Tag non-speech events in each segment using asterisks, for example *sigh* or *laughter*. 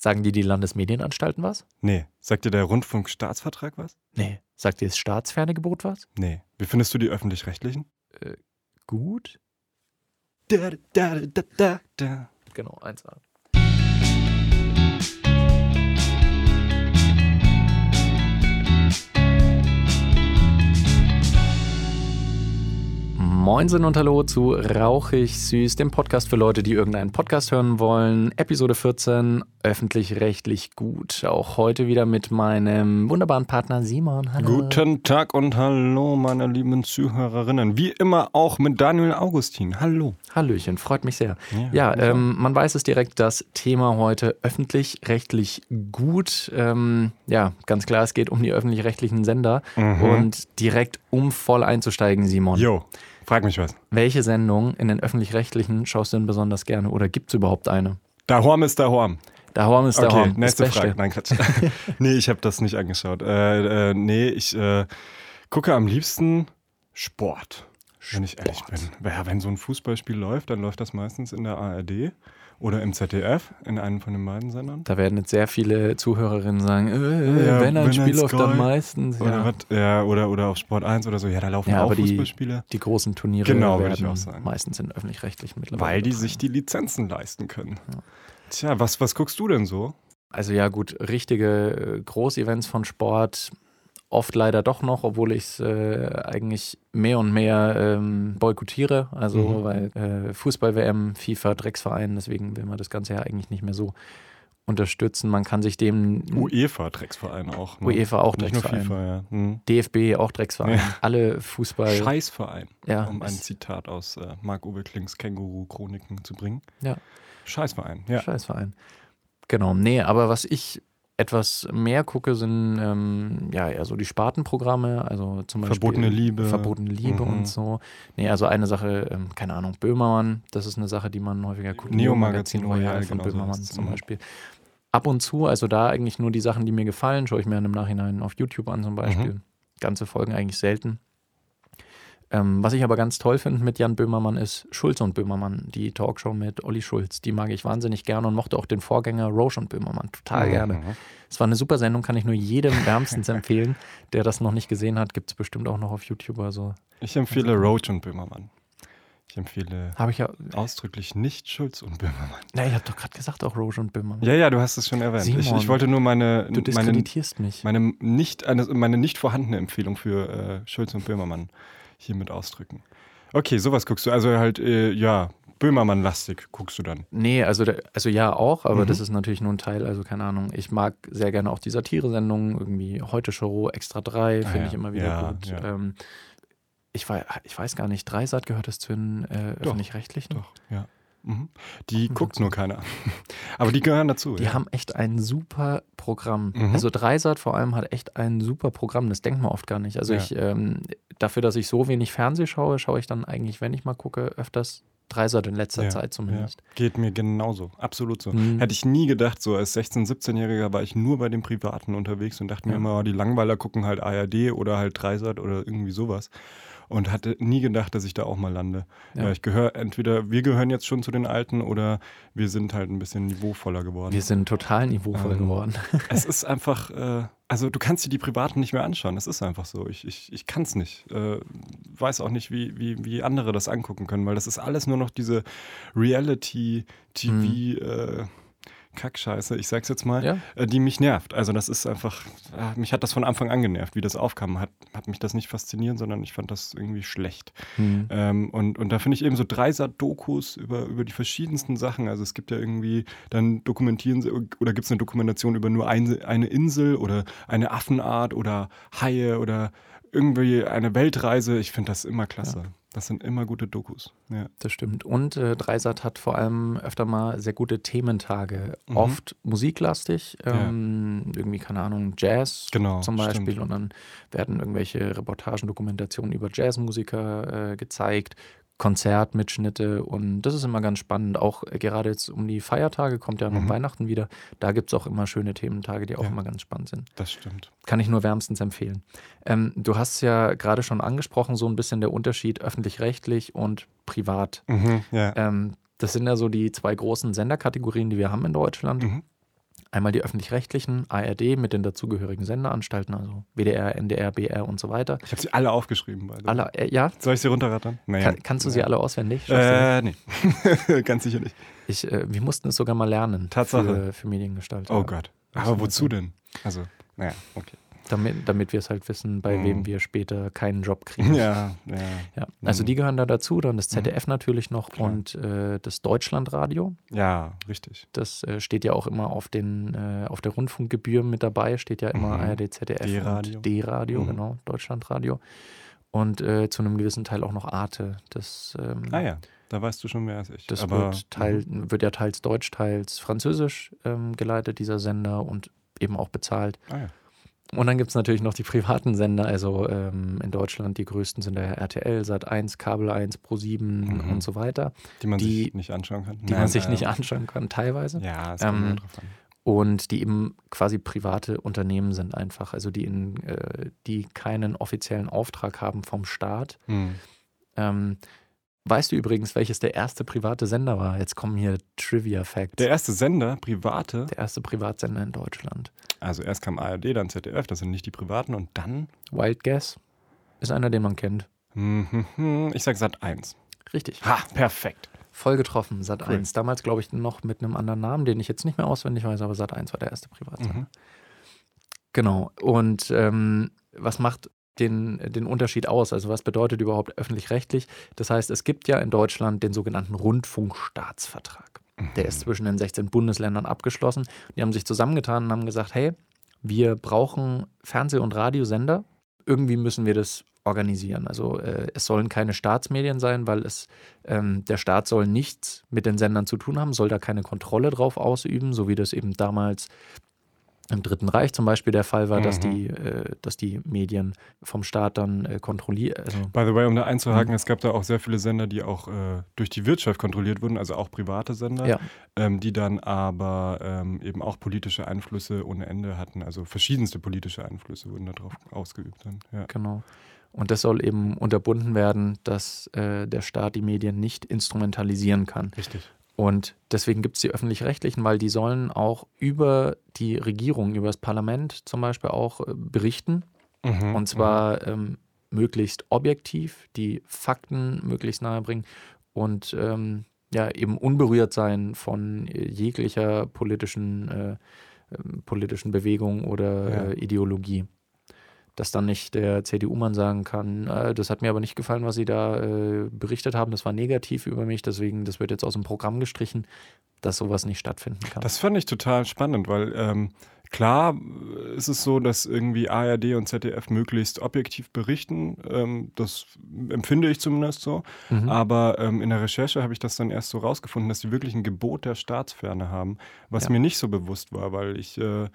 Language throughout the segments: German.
Sagen dir die Landesmedienanstalten was? Nee. Sagt dir der Rundfunkstaatsvertrag was? Nee. Sagt dir das Staatsfernsehgebot was? Nee. Wie findest du die öffentlich-rechtlichen? Gut. Da, da, da, da, da. Genau, 1A. Moinsen und Hallo zu Rauchig Süß, dem Podcast für Leute, die irgendeinen Podcast hören wollen. Episode 14, öffentlich-rechtlich gut. Auch heute wieder mit meinem wunderbaren Partner Simon. Hallo. Guten Tag und hallo, meine lieben Zuhörerinnen. Wie immer auch mit Daniel Augustin. Hallo. Hallöchen, freut mich sehr. Ja, Ja, ähm, man weiß es direkt, das Thema heute öffentlich-rechtlich gut. Ähm, ja, ganz klar, es geht um die öffentlich-rechtlichen Sender. Und direkt, um voll einzusteigen, Simon. Jo, frag mich was. Welche Sendung in den öffentlich-rechtlichen schaust du denn besonders gerne? Oder gibt es überhaupt eine? Da Horm ist da Horm. Da Horm ist der Okay, Horm. nächste. Frage. Nein, Quatsch. *laughs* nee, ich habe das nicht angeschaut. Äh, äh, nee, ich äh, gucke am liebsten Sport, wenn ich ehrlich bin. Ja, wenn so ein Fußballspiel läuft, dann läuft das meistens in der ARD oder im ZDF, in einem von den beiden Sendern. Da werden jetzt sehr viele Zuhörerinnen sagen, äh, Ja, wenn ein Spiel läuft, dann meistens. Oder, Ja. was, ja, oder, oder auf Sport 1 oder so. Ja, da laufen Ja, auch aber die- Fußballspiele. Die großen Turniere Genau, würde ich werden auch sagen. meistens in öffentlich-rechtlichen mittlerweile. Weil die übertragen. sich die Lizenzen leisten können. Tja, was, was guckst du denn so? Also ja gut, richtige äh, Großevents von Sport oft leider doch noch, obwohl ich es äh, eigentlich mehr und mehr ähm, boykottiere. Also Mhm. weil äh, Fußball-WM, FIFA, Drecksverein, deswegen will man das Ganze ja eigentlich nicht mehr so unterstützen. Man kann sich dem UEFA, Drecksverein auch. Ne? UEFA auch Nicht nur Drecksverein. FIFA, ja. Hm. DFB auch Drecksverein. Ja. Alle Fußball. Scheißverein, Ja, um ein Zitat aus äh, Marc-Uwe Klings Känguru-Chroniken zu bringen. Ja. Scheißverein, ja. Scheißverein. Genau, nee, aber was ich etwas mehr gucke, sind ähm, ja eher so die Spartenprogramme, also zum Beispiel Verbotene Liebe. Verbotene Liebe Mhm. und so. Nee, also eine Sache, ähm, keine Ahnung, Böhmermann, das ist eine Sache, die man häufiger guckt. Neo-Magazin Royal Royal, von genau so Böhmermann heißt's. zum Mhm. Beispiel. Ab und zu, also da eigentlich nur die Sachen, die mir gefallen, schaue ich mir dann im Nachhinein auf YouTube an zum Beispiel. Mhm. Ganze Folgen eigentlich selten. Ähm, was ich aber ganz toll finde mit Jan Böhmermann ist Schulz und Böhmermann, die Talkshow mit Olli Schulz. Die mag ich wahnsinnig gerne und mochte auch den Vorgänger Roche und Böhmermann total gerne. Mhm. Es war eine super Sendung, kann ich nur jedem wärmstens *laughs* empfehlen, der das noch nicht gesehen hat. Gibt es bestimmt auch noch auf YouTube oder so. Ich empfehle Roach und Böhmermann. Ich empfehle Habe ich ja. ausdrücklich nicht Schulz und Böhmermann. Na, ich habe doch gerade gesagt, auch Roche und Böhmermann. Ja, ja, du hast es schon erwähnt. Ich, Simon, ich wollte nur meine, du meine, diskreditierst mich. meine, nicht, eine, meine nicht vorhandene Empfehlung für äh, Schulz und Böhmermann hiermit ausdrücken. Okay, sowas guckst du. Also halt, äh, ja, Böhmermann-lastig guckst du dann. Nee, also, also ja auch, aber Mhm. das ist natürlich nur ein Teil, also keine Ahnung. Ich mag sehr gerne auch die Satire-Sendungen, irgendwie Heute Show, Extra 3, Ah finde ja, ich immer wieder ja, gut. ja. Ähm, ich, wei- ich weiß gar nicht, Dreisat gehört das zu den äh, öffentlich-rechtlichen? Doch, ja. Mhm. Die guckt nur keiner. *laughs* Aber die gehören dazu. Die ja. haben echt ein super Programm. Mhm. Also Dreisat vor allem hat echt ein super Programm. Das denkt man oft gar nicht. Also Ja. ich, ähm, dafür, dass ich so wenig Fernseh schaue, schaue ich dann eigentlich, wenn ich mal gucke, öfters Dreisat in letzter Ja, Zeit zumindest. Ja. Geht mir genauso. Absolut so. Mhm. Hätte ich nie gedacht, so als 16-, 17-Jähriger war ich nur bei den Privaten unterwegs und dachte mir Ja. immer, oh, die Langweiler gucken halt ARD oder halt Dreisat oder irgendwie sowas. Und hatte nie gedacht, dass ich da auch mal lande. Ja, ich gehöre entweder, wir gehören jetzt schon zu den Alten oder wir sind halt ein bisschen niveauvoller geworden. Wir sind total niveauvoll Ähm, geworden. *laughs* es ist einfach, äh, also du kannst dir die Privaten nicht mehr anschauen. Es ist einfach so. Ich, ich, ich kann es nicht. Äh, weiß auch nicht, wie, wie, wie andere das angucken können, weil das ist alles nur noch diese Reality-TV. Äh, Kackscheiße, ich sag's jetzt mal, Ja. äh, die mich nervt. Also das ist einfach, äh, mich hat das von Anfang an genervt, wie das aufkam. Hat, hat mich das nicht fasziniert, sondern ich fand das irgendwie schlecht. Hm. Ähm, und, und da finde ich eben so Dreisat-Dokus über, über die verschiedensten Sachen. Also es gibt ja irgendwie, dann dokumentieren sie, oder gibt es eine Dokumentation über nur eine, eine Insel oder eine Affenart oder Haie oder irgendwie eine Weltreise. Ich finde das immer klasse. Das sind immer gute Dokus. Ja. Das stimmt. Und äh, Dreisat hat vor allem öfter mal sehr gute Thementage. Mhm. Oft musiklastig, Ja. ähm, irgendwie, keine Ahnung, Jazz Genau, zum Beispiel. stimmt. Und dann werden irgendwelche Reportagen, Dokumentationen über Jazzmusiker äh, gezeigt, Konzertmitschnitte. Und das ist immer ganz spannend. Auch äh, gerade jetzt um die Feiertage kommt ja noch Mhm. Weihnachten wieder. Da gibt es auch immer schöne Thementage, die auch Ja. immer ganz spannend sind. Das stimmt. Kann ich nur wärmstens empfehlen. Ähm, du hast ja gerade schon angesprochen, so ein bisschen der Unterschied öffentlich-rechtlich und privat. Mhm, ja. Ähm, das sind ja so die zwei großen Senderkategorien, die wir haben in Deutschland. Mhm. Einmal die öffentlich-rechtlichen, ARD mit den dazugehörigen Senderanstalten, also WDR, NDR, BR und so weiter. Ich habe sie alle aufgeschrieben. Beide. Alle, äh, ja? Soll ich sie runterrattern? Naja. Kann, kannst du sie alle auswendig? Äh, nee. *laughs* Ganz sicher nicht. Ich, äh, wir mussten es sogar mal lernen. Tatsache. Für, für Mediengestalter. Oh Gott. Aber wozu denn? Also, naja, okay. Damit, damit wir es halt wissen, bei mhm. wem wir später keinen Job kriegen. Ja, ja. ja. Also die gehören da dazu, dann das ZDF mhm. natürlich noch Klar. und äh, das Deutschlandradio. Ja, richtig. Das äh, steht ja auch immer auf den äh, auf der Rundfunkgebühr mit dabei, steht ja immer mhm. ARD, ZDF D-Radio. und D-Radio, mhm. genau, Deutschlandradio. Und äh, zu einem gewissen Teil auch noch Arte. Das, ähm, ah ja. Da weißt du schon mehr als ich. Das Aber, wird, teil, mhm. wird ja teils Deutsch, teils Französisch ähm, geleitet, dieser Sender, und eben auch bezahlt. Ah, ja. Und dann gibt es natürlich noch die privaten Sender, also ähm, in Deutschland die größten sind der RTL, Sat1, Kabel 1, Pro7 mhm. und so weiter. Die man die, sich nicht anschauen kann. Die Nein, man sich äh, nicht anschauen kann, teilweise. Ja, das kommt ähm, drauf an. Und die eben quasi private Unternehmen sind einfach, also die, in, äh, die keinen offiziellen Auftrag haben vom Staat. Mhm. Ähm, Weißt du übrigens, welches der erste private Sender war? Jetzt kommen hier Trivia Facts. Der erste Sender, private? Der erste Privatsender in Deutschland. Also erst kam ARD, dann ZDF, das sind nicht die privaten und dann? Wild Guess ist einer, den man kennt. Mhm, ich sag Sat 1. Richtig. Ha, perfekt. Voll getroffen, Sat 1. Cool. Damals, glaube ich, noch mit einem anderen Namen, den ich jetzt nicht mehr auswendig weiß, aber Sat 1 war der erste Privatsender. Mhm. Genau. Und ähm, was macht den, den Unterschied aus? Also was bedeutet überhaupt öffentlich-rechtlich? Das heißt, es gibt ja in Deutschland den sogenannten Rundfunkstaatsvertrag. Der ist zwischen den 16 Bundesländern abgeschlossen. Die haben sich zusammengetan und haben gesagt, hey, wir brauchen Fernseh- und Radiosender. Irgendwie müssen wir das organisieren. Also äh, es sollen keine Staatsmedien sein, weil es ähm, der Staat soll nichts mit den Sendern zu tun haben, soll da keine Kontrolle drauf ausüben, so wie das eben damals im Dritten Reich zum Beispiel der Fall war, mhm. dass, die, äh, dass die Medien vom Staat dann äh, kontrolliert. Also By the way, um da einzuhaken, mhm. es gab da auch sehr viele Sender, die auch äh, durch die Wirtschaft kontrolliert wurden, also auch private Sender, ja. ähm, die dann aber ähm, eben auch politische Einflüsse ohne Ende hatten. Also verschiedenste politische Einflüsse wurden darauf ausgeübt. Dann. Ja. Genau. Und das soll eben unterbunden werden, dass äh, der Staat die Medien nicht instrumentalisieren kann. Richtig. Und deswegen gibt es die öffentlich-rechtlichen, weil die sollen auch über die Regierung, über das Parlament zum Beispiel auch äh, berichten. Mhm, und zwar mhm. ähm, möglichst objektiv, die Fakten möglichst nahe bringen und ähm, ja, eben unberührt sein von äh, jeglicher politischen, äh, ähm, politischen Bewegung oder ja. äh, Ideologie dass dann nicht der CDU-Mann sagen kann, äh, das hat mir aber nicht gefallen, was Sie da äh, berichtet haben, das war negativ über mich, deswegen, das wird jetzt aus dem Programm gestrichen, dass sowas nicht stattfinden kann. Das fand ich total spannend, weil ähm, klar ist es so, dass irgendwie ARD und ZDF möglichst objektiv berichten, ähm, das empfinde ich zumindest so, mhm. aber ähm, in der Recherche habe ich das dann erst so rausgefunden, dass sie wirklich ein Gebot der Staatsferne haben, was ja. mir nicht so bewusst war, weil ich äh,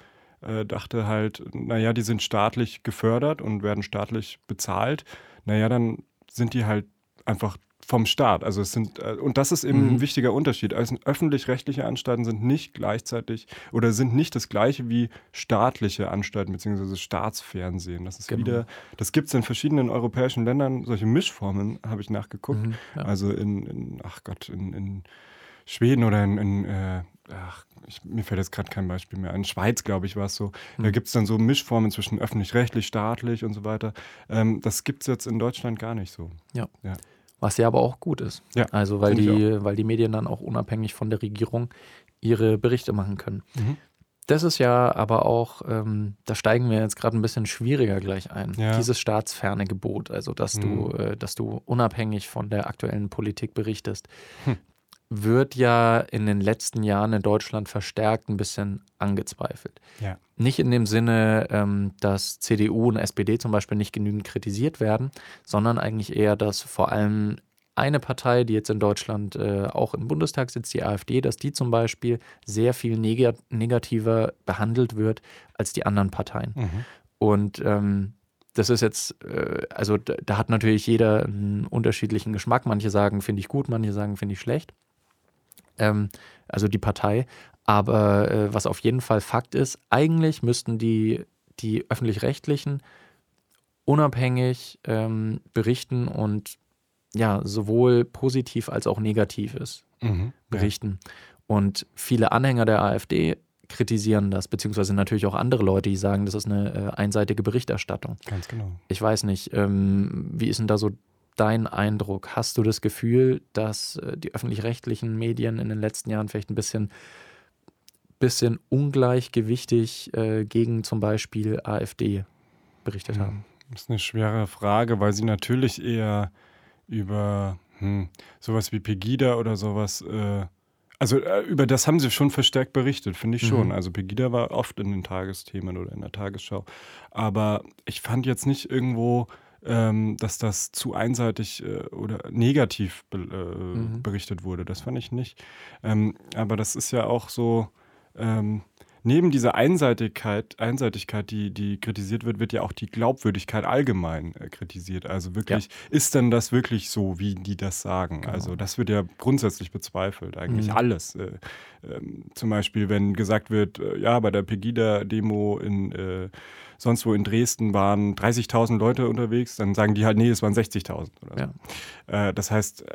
äh, dachte halt, naja, die sind staatlich gefördert und werden staatlich bezahlt. Naja, dann sind die halt einfach vom Staat. Also es sind, äh, und das ist eben mhm. ein wichtiger Unterschied. Also öffentlich-rechtliche Anstalten sind nicht gleichzeitig oder sind nicht das gleiche wie staatliche Anstalten bzw. Staatsfernsehen. Das ist genau. wieder, das gibt es in verschiedenen europäischen Ländern, solche Mischformen, habe ich nachgeguckt. Mhm, ja. Also in, in, ach Gott, in, in Schweden oder in, in äh, ach, ich, mir fällt jetzt gerade kein Beispiel mehr. In Schweiz, glaube ich, war es so. Mhm. Da gibt es dann so Mischformen zwischen öffentlich-rechtlich, staatlich und so weiter. Ähm, das gibt es jetzt in Deutschland gar nicht so. Ja. ja. Was ja aber auch gut ist. Ja, also weil die, weil die Medien dann auch unabhängig von der Regierung ihre Berichte machen können. Mhm. Das ist ja aber auch, ähm, da steigen wir jetzt gerade ein bisschen schwieriger gleich ein. Ja. Dieses staatsferne Gebot, also dass mhm. du, äh, dass du unabhängig von der aktuellen Politik berichtest. Hm wird ja in den letzten Jahren in Deutschland verstärkt ein bisschen angezweifelt. Ja. Nicht in dem Sinne, ähm, dass CDU und SPD zum Beispiel nicht genügend kritisiert werden, sondern eigentlich eher, dass vor allem eine Partei, die jetzt in Deutschland äh, auch im Bundestag sitzt, die AfD, dass die zum Beispiel sehr viel neg negativer behandelt wird als die anderen Parteien. Mhm. Und ähm, das ist jetzt, äh, also da, da, hat natürlich jeder einen unterschiedlichen Geschmack. Manche sagen, finde ich gut, manche sagen, finde ich schlecht ähm, also die Partei. Aber äh, was auf jeden Fall Fakt ist, eigentlich müssten die, die öffentlich-rechtlichen unabhängig ähm, berichten und ja, sowohl positiv als auch negatives mhm, berichten. Ja. Und viele Anhänger der AfD kritisieren das, beziehungsweise natürlich auch andere Leute, die sagen, das ist eine äh, einseitige Berichterstattung. Ganz genau. Ich weiß nicht, ähm, wie ist denn da so dein Eindruck? Hast du das Gefühl, dass äh, die öffentlich-rechtlichen Medien in den letzten Jahren vielleicht ein bisschen, bisschen ungleichgewichtig äh, gegen zum Beispiel AfD berichtet haben? Das ist eine schwere Frage, weil sie natürlich eher über hm, sowas wie Pegida oder sowas äh, also äh, über das haben sie schon verstärkt berichtet, finde ich schon. Mhm. Also Pegida war oft in den Tagesthemen oder in der Tagesschau. Aber ich fand jetzt nicht irgendwo, ähm, dass das zu einseitig äh, oder negativ be äh, mhm. berichtet wurde. Das fand ich nicht. Ähm, aber das ist ja auch so. Ähm, neben dieser Einseitigkeit, Einseitigkeit, die, die kritisiert wird, wird ja auch die Glaubwürdigkeit allgemein äh, kritisiert. Also wirklich, ja. ist denn das wirklich so, wie die das sagen? Genau. Also das wird ja grundsätzlich bezweifelt, eigentlich mhm. alles. Äh, äh, zum Beispiel, wenn gesagt wird, äh, ja, bei der Pegida-Demo in äh, sonst wo in Dresden waren 30.000 Leute unterwegs, dann sagen die halt, nee, es waren 60.000 oder so. Ja. Äh, das heißt,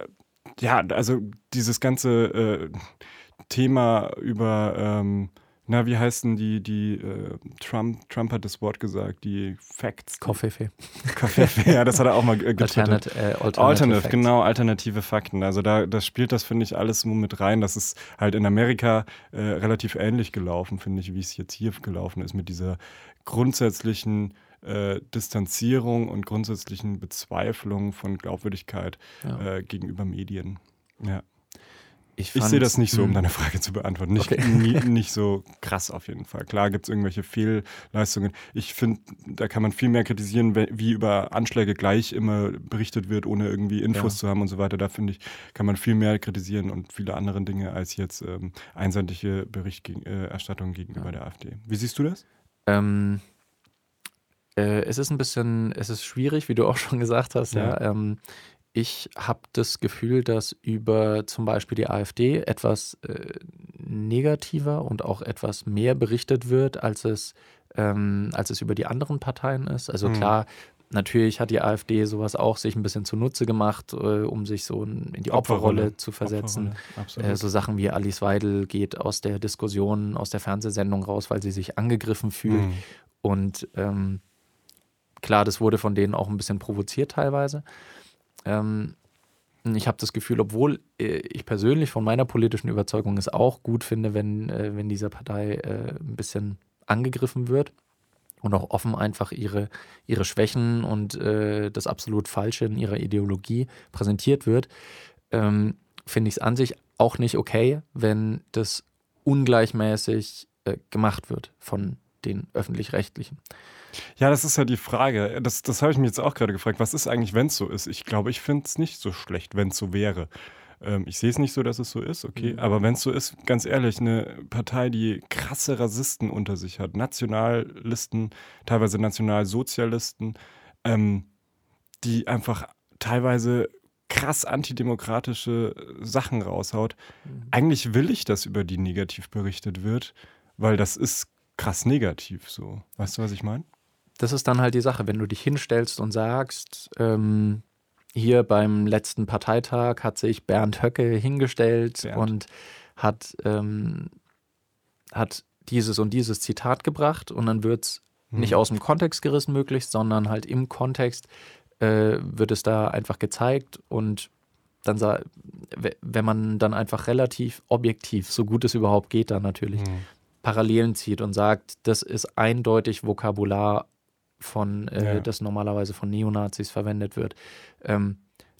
ja, also dieses ganze Thema über ähm, na, wie heißen die, die, äh, Trump, Trump hat das Wort gesagt, die Facts. Koffefe. Koffefe, ja, das hat er auch mal getwittert. Alternate, äh, Alternative, Alternative genau, alternative Fakten. Also da das spielt das, finde ich, alles mit rein. Das ist halt in Amerika äh, relativ ähnlich gelaufen, finde ich, wie es jetzt hier gelaufen ist, mit dieser grundsätzlichen äh, Distanzierung und grundsätzlichen Bezweiflung von Glaubwürdigkeit ja. äh, gegenüber Medien. Ja. Ich, ich sehe das nicht so, um hm. deine Frage zu beantworten. Nicht, okay. nie, *laughs* nicht so krass auf jeden Fall. Klar gibt es irgendwelche Fehlleistungen. Ich finde, da kann man viel mehr kritisieren, wie über Anschläge gleich immer berichtet wird, ohne irgendwie Infos ja. zu haben und so weiter. Da finde ich, kann man viel mehr kritisieren und viele andere Dinge als jetzt ähm, einseitige Berichterstattung gegenüber ja. der AfD. Wie siehst du das? Ähm, äh, es ist ein bisschen, es ist schwierig, wie du auch schon gesagt hast. Ja. ja. Ähm, ich habe das Gefühl, dass über zum Beispiel die AfD etwas äh, negativer und auch etwas mehr berichtet wird, als es, ähm, als es über die anderen Parteien ist. Also mhm. klar, natürlich hat die AfD sowas auch sich ein bisschen zunutze gemacht, äh, um sich so in die Opferrolle, Opferrolle zu versetzen. Opferrolle, äh, so Sachen wie Alice Weidel geht aus der Diskussion, aus der Fernsehsendung raus, weil sie sich angegriffen fühlt. Mhm. Und ähm, klar, das wurde von denen auch ein bisschen provoziert teilweise. Ähm, ich habe das Gefühl, obwohl äh, ich persönlich von meiner politischen Überzeugung es auch gut finde, wenn, äh, wenn diese Partei äh, ein bisschen angegriffen wird und auch offen einfach ihre, ihre Schwächen und äh, das absolut Falsche in ihrer Ideologie präsentiert wird, ähm, finde ich es an sich auch nicht okay, wenn das ungleichmäßig äh, gemacht wird von den öffentlich-rechtlichen. Ja, das ist ja die Frage. Das, das habe ich mir jetzt auch gerade gefragt. Was ist eigentlich, wenn es so ist? Ich glaube, ich finde es nicht so schlecht, wenn es so wäre. Ähm, ich sehe es nicht so, dass es so ist, okay. Mhm. Aber wenn es so ist, ganz ehrlich, eine Partei, die krasse Rassisten unter sich hat, Nationalisten, teilweise Nationalsozialisten, ähm, die einfach teilweise krass antidemokratische Sachen raushaut. Mhm. Eigentlich will ich, dass über die negativ berichtet wird, weil das ist krass negativ so. Weißt du, was ich meine? das ist dann halt die Sache, wenn du dich hinstellst und sagst, ähm, hier beim letzten Parteitag hat sich Bernd Höcke hingestellt Bernd. und hat, ähm, hat dieses und dieses Zitat gebracht und dann wird es hm. nicht aus dem Kontext gerissen möglichst, sondern halt im Kontext äh, wird es da einfach gezeigt und dann wenn man dann einfach relativ objektiv, so gut es überhaupt geht, dann natürlich hm. Parallelen zieht und sagt, das ist eindeutig Vokabular von, äh, ja. das normalerweise von Neonazis verwendet wird, ähm,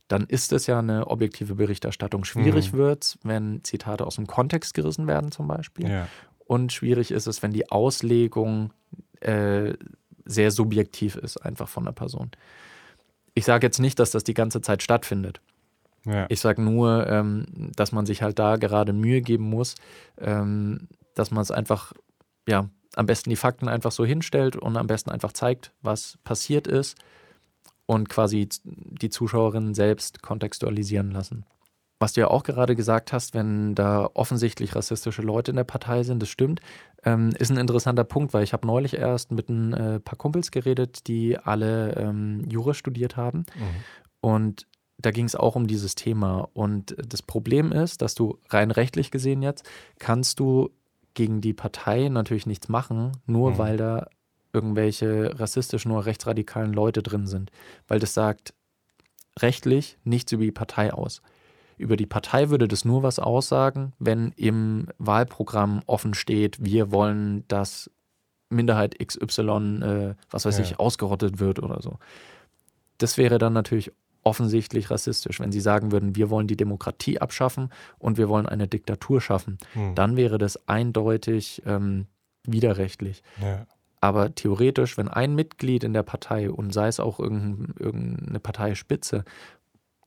dann ist es ja eine objektive Berichterstattung. Schwierig mhm. wird es, wenn Zitate aus dem Kontext gerissen werden, zum Beispiel. Ja. Und schwierig ist es, wenn die Auslegung äh, sehr subjektiv ist, einfach von der Person. Ich sage jetzt nicht, dass das die ganze Zeit stattfindet. Ja. Ich sage nur, ähm, dass man sich halt da gerade Mühe geben muss, ähm, dass man es einfach ja, am besten die Fakten einfach so hinstellt und am besten einfach zeigt, was passiert ist und quasi die Zuschauerinnen selbst kontextualisieren lassen. Was du ja auch gerade gesagt hast, wenn da offensichtlich rassistische Leute in der Partei sind, das stimmt, ähm, ist ein interessanter Punkt, weil ich habe neulich erst mit ein äh, paar Kumpels geredet, die alle ähm, Jura studiert haben. Mhm. Und da ging es auch um dieses Thema. Und das Problem ist, dass du rein rechtlich gesehen jetzt, kannst du gegen die Partei natürlich nichts machen, nur Mhm. weil da irgendwelche rassistischen oder rechtsradikalen Leute drin sind. Weil das sagt rechtlich nichts über die Partei aus. Über die Partei würde das nur was aussagen, wenn im Wahlprogramm offen steht, wir wollen, dass Minderheit XY, äh, was weiß Ja. ich, ausgerottet wird oder so. Das wäre dann natürlich offensichtlich rassistisch, wenn sie sagen würden, wir wollen die Demokratie abschaffen und wir wollen eine Diktatur schaffen. Hm. Dann wäre das eindeutig ähm, widerrechtlich. Ja. Aber theoretisch, wenn ein Mitglied in der Partei und sei es auch irgendein, irgendeine Parteispitze,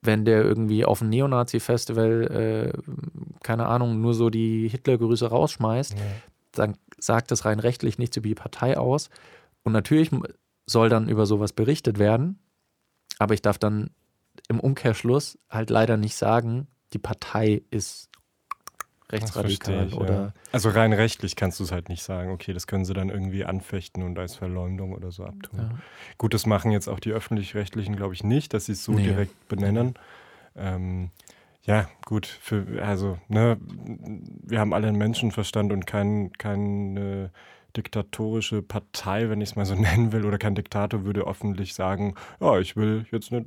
wenn der irgendwie auf ein Neonazi-Festival, äh, keine Ahnung, nur so die Hitlergrüße rausschmeißt, Ja. dann sagt das rein rechtlich nichts über die Partei aus. Und natürlich soll dann über sowas berichtet werden, aber ich darf dann im Umkehrschluss halt leider nicht sagen, die Partei ist rechtsradikal ich, oder ja. Also rein rechtlich kannst du es halt nicht sagen. Okay, das können sie dann irgendwie anfechten und als Verleumdung oder so abtun. ja. Gut, das machen jetzt auch die öffentlich-rechtlichen, glaube ich, nicht, dass sie es so Nee. direkt benennen. Ähm, ja, gut, für, also, ne, wir haben alle einen Menschenverstand und kein, keine diktatorische Partei, wenn ich es mal so *laughs* nennen will, oder kein Diktator würde öffentlich sagen, ja, ich will jetzt eine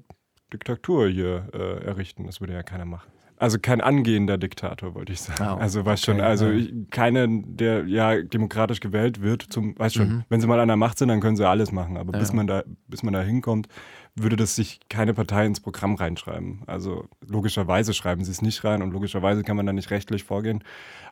Diktatur hier äh, errichten. Das würde ja keiner machen. Also kein angehender Diktator, wollte ich sagen. Ah, also weißt schon, okay, also ja. ich, keiner, der ja demokratisch gewählt wird, zum, weißt schon, Mhm. wenn sie mal an der Macht sind, dann können sie alles machen. Aber Ja. bis man da, bis man da hinkommt, würde das sich keine Partei ins Programm reinschreiben. Also logischerweise schreiben sie es nicht rein und logischerweise kann man da nicht rechtlich vorgehen.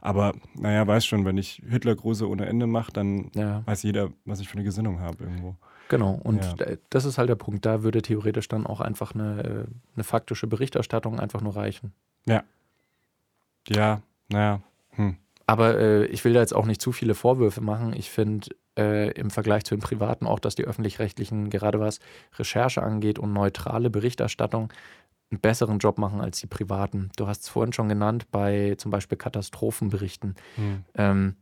Aber naja, weiß schon, wenn ich Hitlergruße ohne Ende mache, dann ja. weiß jeder, was ich für eine Gesinnung habe irgendwo. Genau, und Ja. das ist halt der Punkt. Da würde theoretisch dann auch einfach eine, äh, eine faktische Berichterstattung einfach nur reichen. Ja, naja, hm. Aber äh, ich will da jetzt auch nicht zu viele Vorwürfe machen. Ich finde äh, im Vergleich zu den Privaten auch, dass die öffentlich-rechtlichen, gerade was Recherche angeht und neutrale Berichterstattung, einen besseren Job machen als die Privaten. Du hast es vorhin schon genannt, bei zum Beispiel Katastrophenberichten. Hm. Ähm,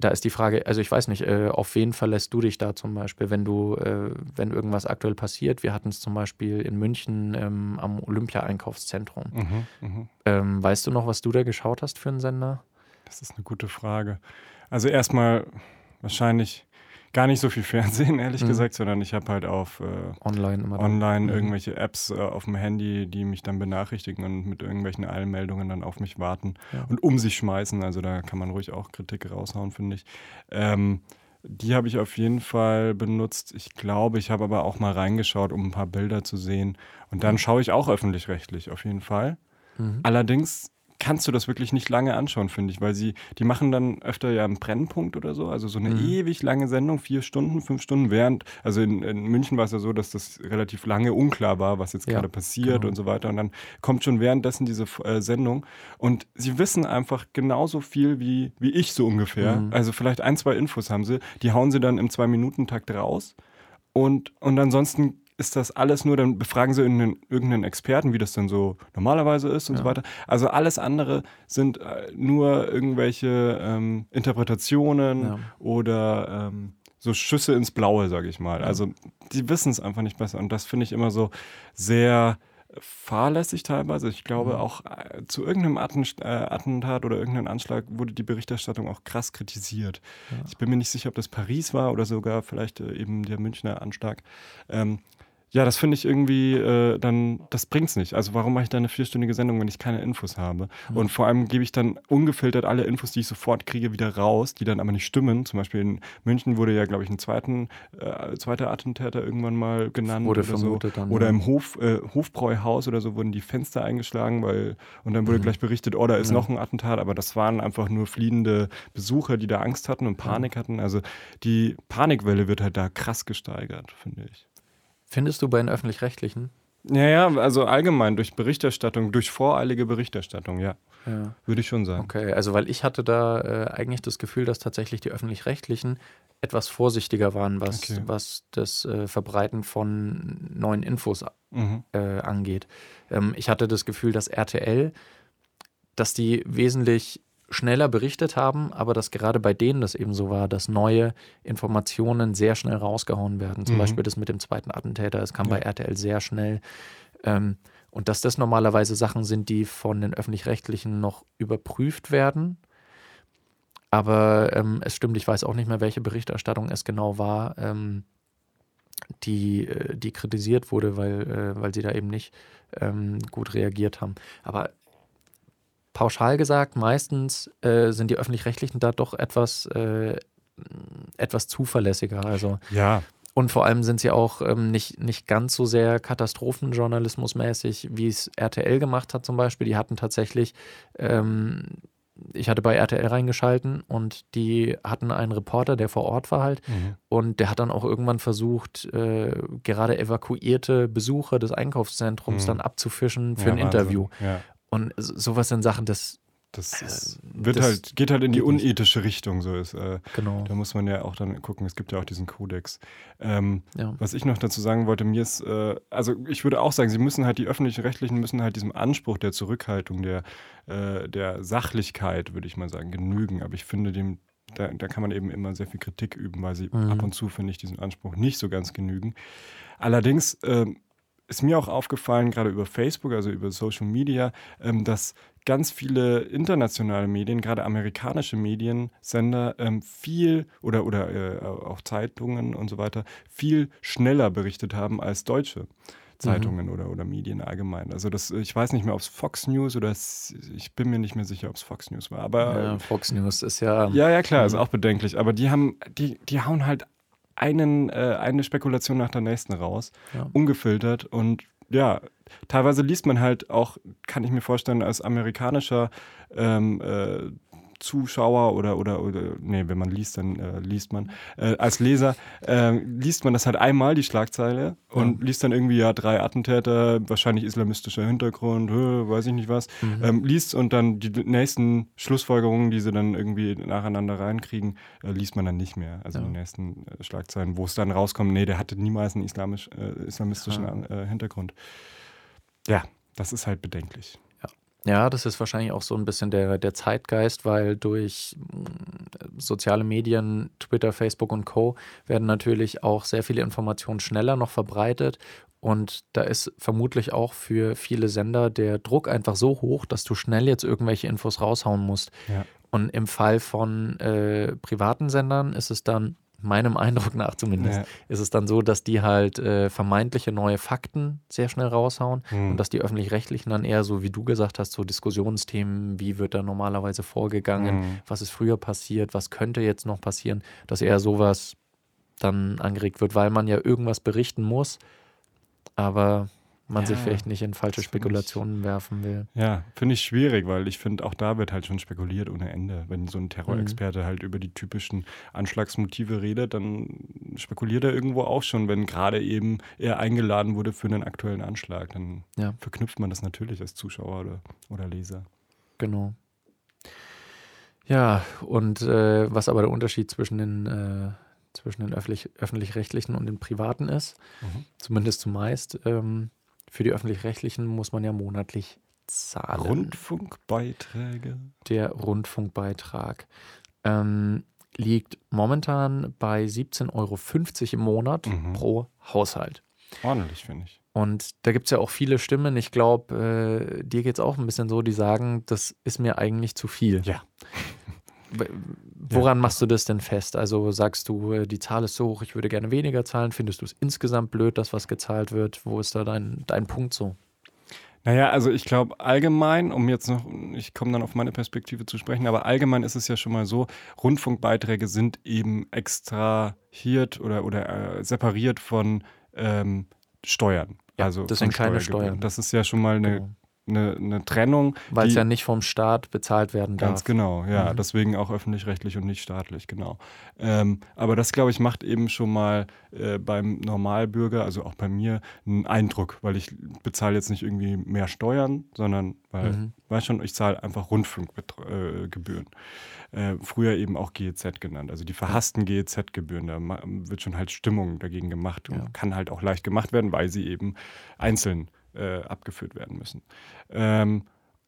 da ist die Frage, also ich weiß nicht, äh, auf wen verlässt du dich da zum Beispiel, wenn du, äh, wenn irgendwas aktuell passiert? Wir hatten es zum Beispiel in München ähm, am Olympia-Einkaufszentrum. Mhm, mhm. Ähm, weißt du noch, was du da geschaut hast für einen Sender? Das ist eine gute Frage. Also erstmal wahrscheinlich gar nicht so viel Fernsehen, *laughs* ehrlich Mhm. gesagt, sondern ich habe halt auf äh, Online immer. online Mhm. irgendwelche Apps äh, auf dem Handy, die mich dann benachrichtigen und mit irgendwelchen Eilmeldungen dann auf mich warten Ja. und um sich schmeißen. Also da kann man ruhig auch Kritik raushauen, finde ich. Ähm, die habe ich auf jeden Fall benutzt. Ich glaube, ich habe aber auch mal reingeschaut, um ein paar Bilder zu sehen. Und dann schaue ich auch öffentlich-rechtlich, auf jeden Fall. Mhm. Allerdings kannst du das wirklich nicht lange anschauen, finde ich, weil sie, die machen dann öfter ja einen Brennpunkt oder so, also so eine Mhm. ewig lange Sendung, vier Stunden, fünf Stunden, während, also in, in München war es ja so, dass das relativ lange unklar war, was jetzt Ja, gerade passiert genau. und so weiter. Und dann kommt schon währenddessen diese äh, Sendung und sie wissen einfach genauso viel wie, wie ich so ungefähr. Mhm. Also vielleicht ein, zwei Infos haben sie, die hauen sie dann im Zwei-Minuten-Takt raus. Und, und ansonsten ist das alles nur, dann befragen sie irgendeinen, irgendeinen Experten, wie das dann so normalerweise ist und Ja. so weiter. Also alles andere sind äh, nur irgendwelche ähm, Interpretationen Ja. oder ähm, so Schüsse ins Blaue, sage ich mal. Ja. Also die wissen es einfach nicht besser. Und das finde ich immer so sehr fahrlässig teilweise. Ich glaube, Mhm. auch äh, zu irgendeinem Atten, äh, Attentat oder irgendeinem Anschlag wurde die Berichterstattung auch krass kritisiert. Ja. Ich bin mir nicht sicher, ob das Paris war oder sogar vielleicht äh, eben der Münchner Anschlag. Ähm, ja, das finde ich irgendwie, äh, dann, das bringt's nicht. Also warum mache ich da eine vierstündige Sendung, wenn ich keine Infos habe? Mhm. Und vor allem gebe ich dann ungefiltert alle Infos, die ich sofort kriege, wieder raus, die dann aber nicht stimmen. Zum Beispiel in München wurde ja, glaube ich, ein zweiten, äh, zweiter Attentäter irgendwann mal genannt. Wurde oder vermutet so. dann, Oder ja. im Hof, äh, Hofbräuhaus oder so wurden die Fenster eingeschlagen, weil, und dann wurde Mhm. gleich berichtet, oh, da ist Ja. noch ein Attentat, aber das waren einfach nur fliehende Besucher, die da Angst hatten und Panik hatten. Also die Panikwelle wird halt da krass gesteigert, finde ich. Findest du bei den Öffentlich-Rechtlichen? Ja, ja, also allgemein durch Berichterstattung, durch voreilige Berichterstattung, ja, Ja. würde ich schon sagen. Okay, also weil ich hatte da äh, eigentlich das Gefühl, dass tatsächlich die Öffentlich-Rechtlichen etwas vorsichtiger waren, was, Okay. was das äh, Verbreiten von neuen Infos Mhm. äh, angeht. Ähm, ich hatte das Gefühl, dass RTL, dass die wesentlich schneller berichtet haben, aber dass gerade bei denen das eben so war, dass neue Informationen sehr schnell rausgehauen werden. Zum Mhm. Beispiel das mit dem zweiten Attentäter, das kam Ja. bei RTL sehr schnell. Ähm, und dass das normalerweise Sachen sind, die von den öffentlich-rechtlichen noch überprüft werden. aber ähm, es stimmt, ich weiß auch nicht mehr, welche Berichterstattung es genau war, ähm, die, äh, die kritisiert wurde, weil, äh, weil sie da eben nicht ähm, gut reagiert haben. Aber pauschal gesagt, meistens äh, sind die öffentlich-rechtlichen da doch etwas, äh, etwas zuverlässiger. Also Ja, und vor allem sind sie auch ähm, nicht, nicht ganz so sehr Katastrophenjournalismusmäßig, wie es RTL gemacht hat zum Beispiel. Die hatten tatsächlich, ähm, ich hatte bei RTL reingeschalten und die hatten einen Reporter, der vor Ort war halt. Mhm. Und der hat dann auch irgendwann versucht, äh, gerade evakuierte Besucher des Einkaufszentrums Mhm. dann abzufischen für ja, ein. Interview. Ja. Und so- sowas sind Sachen, das, Das ist, Äh, wird das halt, geht halt in die unethische Richtung. So ist, äh, genau. da muss man ja auch dann gucken, es gibt ja auch diesen Kodex. Ähm, Ja. Was ich noch dazu sagen wollte, mir ist, äh, also ich würde auch sagen, sie müssen halt, die öffentlichen Rechtlichen müssen halt diesem Anspruch der Zurückhaltung, der, äh, der Sachlichkeit, würde ich mal sagen, genügen. Aber ich finde, dem, da, da kann man eben immer sehr viel Kritik üben, weil sie Mhm. ab und zu, finde ich, diesem Anspruch nicht so ganz genügen. Allerdings ähm, ist mir auch aufgefallen, gerade über Facebook, also über Social Media, ähm, dass ganz viele internationale Medien, gerade amerikanische Mediensender, ähm, viel oder, oder äh, auch Zeitungen und so weiter, viel schneller berichtet haben als deutsche. Zeitungen oder, oder Medien allgemein. Also das, ich weiß nicht mehr, ob es Fox News oder ich bin mir nicht mehr sicher, ob es Fox News war. Aber Ja, Fox News ist ja. ja, ja, klar, ist Mhm. auch bedenklich. Aber die haben, die, die hauen halt einen, äh, eine Spekulation nach der nächsten raus, Ja. ungefiltert. Und ja, teilweise liest man halt auch, kann ich mir vorstellen, als amerikanischer ähm, äh, Zuschauer oder, oder, oder, nee, wenn man liest, dann äh, liest man. Äh, als Leser äh, liest man das halt einmal, die Schlagzeile, und liest dann irgendwie, ja, drei Attentäter, wahrscheinlich islamistischer Hintergrund, äh, weiß ich nicht was. Mhm. Ähm, liest und dann die nächsten Schlussfolgerungen, die sie dann irgendwie nacheinander reinkriegen, äh, liest man dann nicht mehr. Also Ja. die nächsten äh, Schlagzeilen, wo es dann rauskommt, nee, der hatte niemals einen islamisch, äh, islamistischen Ja. Hintergrund. Ja, das ist halt bedenklich. Ja, das ist wahrscheinlich auch so ein bisschen der, der Zeitgeist, weil durch mm, soziale Medien, Twitter, Facebook und Co. werden natürlich auch sehr viele Informationen schneller noch verbreitet. Und da ist vermutlich auch für viele Sender der Druck einfach so hoch, dass du schnell jetzt irgendwelche Infos raushauen musst. Ja. Und im Fall von äh, privaten Sendern ist es dann, meinem Eindruck nach zumindest, Ja. ist es dann so, dass die halt äh, vermeintliche neue Fakten sehr schnell raushauen Hm. und dass die öffentlich-rechtlichen dann eher so, wie du gesagt hast, so Diskussionsthemen, wie wird da normalerweise vorgegangen, Hm. was ist früher passiert, was könnte jetzt noch passieren, dass eher sowas dann angeregt wird, weil man ja irgendwas berichten muss, aber man sich Ja, vielleicht nicht in falsche find ich- Spekulationen werfen will. Ja, finde ich schwierig, weil ich finde, auch da wird halt schon spekuliert ohne Ende. Wenn so ein Terrorexperte halt über die typischen Anschlagsmotive redet, dann spekuliert er irgendwo auch schon, wenn gerade eben er eingeladen wurde für einen aktuellen Anschlag. Dann Ja. verknüpft man das natürlich als Zuschauer oder, oder Leser. Genau. Ja, und äh, was aber der Unterschied zwischen den, äh, zwischen den öffentlich, öffentlich-rechtlichen und den privaten ist, Mhm. zumindest zumeist, ähm, für die öffentlich-rechtlichen muss man ja monatlich zahlen. Rundfunkbeiträge. Der Rundfunkbeitrag ähm, liegt momentan bei 17,50 Euro im Monat Mhm. pro Haushalt. Ordentlich, finde ich. Und da gibt es ja auch viele Stimmen. Ich glaube, äh, dir geht es auch ein bisschen so, die sagen, das ist mir eigentlich zu viel. Ja. Woran machst du das denn fest? Also sagst du, äh, die Zahl ist so hoch, ich würde gerne weniger zahlen? Findest du es insgesamt blöd, dass was gezahlt wird? Wo ist da dein, dein Punkt so? Naja, also ich glaube allgemein, um jetzt noch, ich komme dann auf meine Perspektive zu sprechen, aber allgemein ist es ja schon mal so, Rundfunkbeiträge sind eben extrahiert oder, oder äh, separiert von ähm, Steuern. Ja, also das sind keine. Steuern. Das ist ja schon mal eine, Genau. Eine, eine Trennung. Weil es ja nicht vom Staat bezahlt werden darf. Ganz genau, ja. Mhm. Deswegen auch öffentlich-rechtlich und nicht staatlich, genau. Ähm, aber das, glaube ich, macht eben schon mal äh, beim Normalbürger, also auch bei mir, einen Eindruck, weil ich bezahle jetzt nicht irgendwie mehr Steuern, sondern weil, Mhm. weißt schon, ich zahle einfach Rundfunkgebühren. Äh, äh, früher eben auch GEZ genannt, also die verhassten GEZ-Gebühren. Da wird schon halt Stimmung dagegen gemacht und Ja. kann halt auch leicht gemacht werden, weil sie eben einzeln äh, abgeführt werden müssen. Ähm,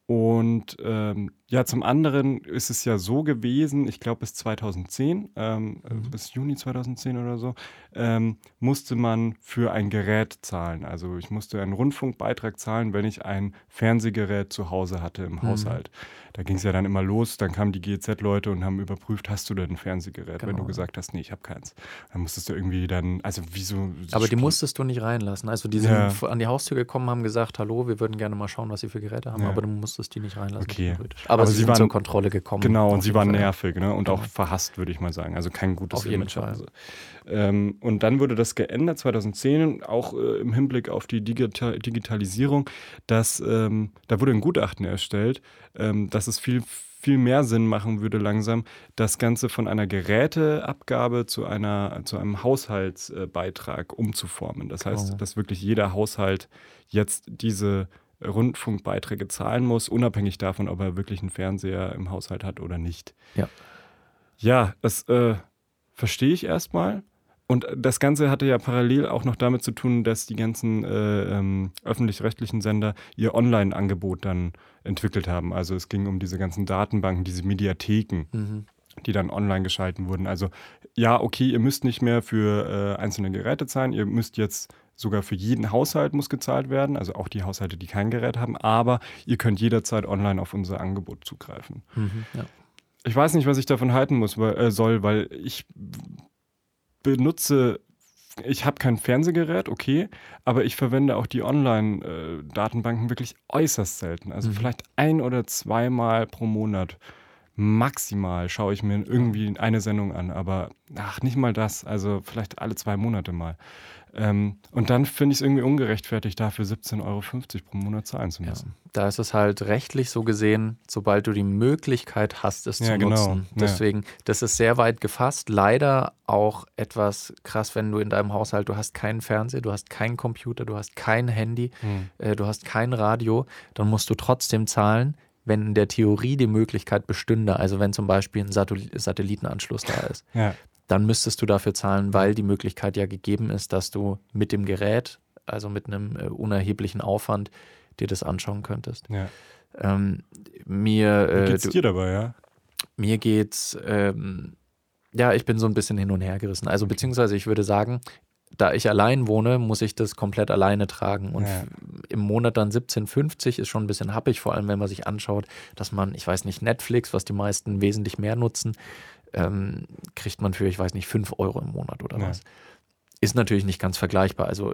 Und ähm, ja, zum anderen ist es ja so gewesen, ich glaube bis 2010, ähm, mhm. bis Juni 2010 oder so, ähm, musste man für ein Gerät zahlen. Also ich musste einen Rundfunkbeitrag zahlen, wenn ich ein Fernsehgerät zu Hause hatte im mhm. Haushalt. Da ging es ja dann immer los, dann kamen die GEZ-Leute und haben überprüft, hast du denn ein Fernsehgerät? Genau. Wenn du genau. gesagt hast, nee, ich habe keins. Dann musstest du irgendwie dann, also wieso. Aber die musstest du nicht reinlassen. Also die sind ja. an die Haustür gekommen, haben gesagt, hallo, wir würden gerne mal schauen, was sie für Geräte haben, ja. aber du musstest die nicht reinlassen. Okay. Aber, aber sie, sie waren zur Kontrolle gekommen. Genau, und sie waren Fall. nervig ne? und genau. auch verhasst, würde ich mal sagen. Also kein gutes Auf jeden Image. Fall. Also. Ähm, und dann wurde das geändert 2010, auch äh, im Hinblick auf die Digital Digitalisierung, dass ähm, da wurde ein Gutachten erstellt, ähm, dass es viel viel mehr Sinn machen würde langsam, das Ganze von einer Geräteabgabe zu, einer, zu einem Haushaltsbeitrag umzuformen. Das heißt, oh. dass wirklich jeder Haushalt jetzt diese Rundfunkbeiträge zahlen muss, unabhängig davon, ob er wirklich einen Fernseher im Haushalt hat oder nicht. Ja. Ja, das äh, verstehe ich erstmal. Und das Ganze hatte ja parallel auch noch damit zu tun, dass die ganzen äh, ähm, öffentlich-rechtlichen Sender ihr Online-Angebot dann entwickelt haben. Also es ging um diese ganzen Datenbanken, diese Mediatheken. Mhm die dann online geschalten wurden. Also ja, okay, ihr müsst nicht mehr für äh, einzelne Geräte zahlen, ihr müsst jetzt sogar für jeden Haushalt muss gezahlt werden, also auch die Haushalte, die kein Gerät haben, aber ihr könnt jederzeit online auf unser Angebot zugreifen. Mhm, ja. Ich weiß nicht, was ich davon halten muss, weil, äh, soll, weil ich benutze, ich habe kein Fernsehgerät, okay, aber ich verwende auch die Online-Datenbanken wirklich äußerst selten. Also mhm. vielleicht ein oder zweimal pro Monat. Maximal schaue ich mir irgendwie eine Sendung an, aber ach, nicht mal das. Also vielleicht alle zwei Monate mal. Ähm, und dann finde ich es irgendwie ungerechtfertigt, dafür 17,50 Euro pro Monat zahlen zu müssen. Ja, da ist es halt rechtlich so gesehen, sobald du die Möglichkeit hast, es ja, zu genau. nutzen. Deswegen, ja. das ist sehr weit gefasst. Leider auch etwas krass, wenn du in deinem Haushalt, du hast keinen Fernseher, du hast keinen Computer, du hast kein Handy, hm. äh, du hast kein Radio, dann musst du trotzdem zahlen wenn in der Theorie die Möglichkeit bestünde, also wenn zum Beispiel ein Satellitenanschluss da ist. Ja dann müsstest du dafür zahlen, weil die Möglichkeit ja gegeben ist, dass du mit dem Gerät, also mit einem äh, unerheblichen Aufwand, dir das anschauen könntest. Ja. Ähm, mir Wie geht's äh, dir dabei, ja? Mir geht's, ähm, ja, ich bin so ein bisschen hin und her gerissen. Also beziehungsweise ich würde sagen, da ich allein wohne, muss ich das komplett alleine tragen. Und ja. im Monat dann 17,50 ist schon ein bisschen happig, vor allem wenn man sich anschaut, dass man, ich weiß nicht, Netflix, was die meisten wesentlich mehr nutzen, ähm, kriegt man für, ich weiß nicht, 5 Euro im Monat oder ja. was. Ist natürlich nicht ganz vergleichbar. Also,